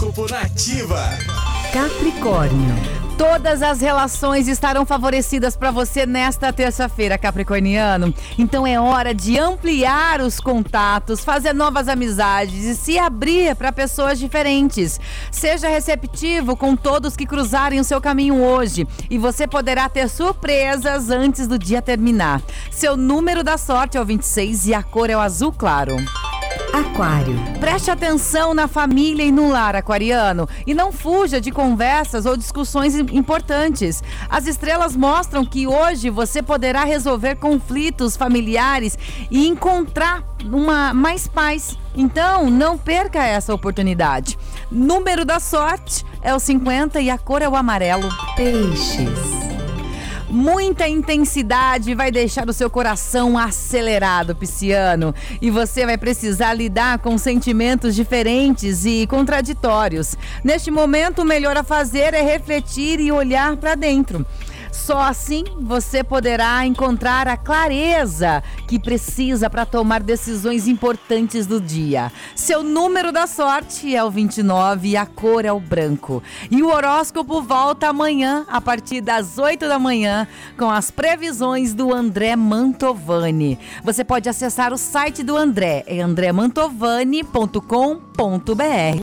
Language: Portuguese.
Horóscopo Nativa. Capricórnio. Todas as relações estarão favorecidas para você nesta terça-feira, Capricorniano. Então é hora de ampliar os contatos, fazer novas amizades e se abrir para pessoas diferentes. Seja receptivo com todos que cruzarem o seu caminho hoje e você poderá ter surpresas antes do dia terminar. Seu número da sorte é o 26 e a cor é o azul claro. Aquário. Preste atenção na família e no lar, aquariano, e não fuja de conversas ou discussões importantes. As estrelas mostram que hoje você poderá resolver conflitos familiares e encontrar uma mais paz. Então, não perca essa oportunidade. Número da sorte é o 50 e a cor é o amarelo. Peixes. Muita intensidade vai deixar o seu coração acelerado, pisciano. E você vai precisar lidar com sentimentos diferentes e contraditórios. Neste momento, o melhor a fazer é refletir e olhar para dentro. Só assim você poderá encontrar a clareza que precisa para tomar decisões importantes do dia. Seu número da sorte é o 29 e a cor é o branco. E o horóscopo volta amanhã, a partir das 8 da manhã, com as previsões do André Mantovani. Você pode acessar o site do André, é andremantovani.com.br.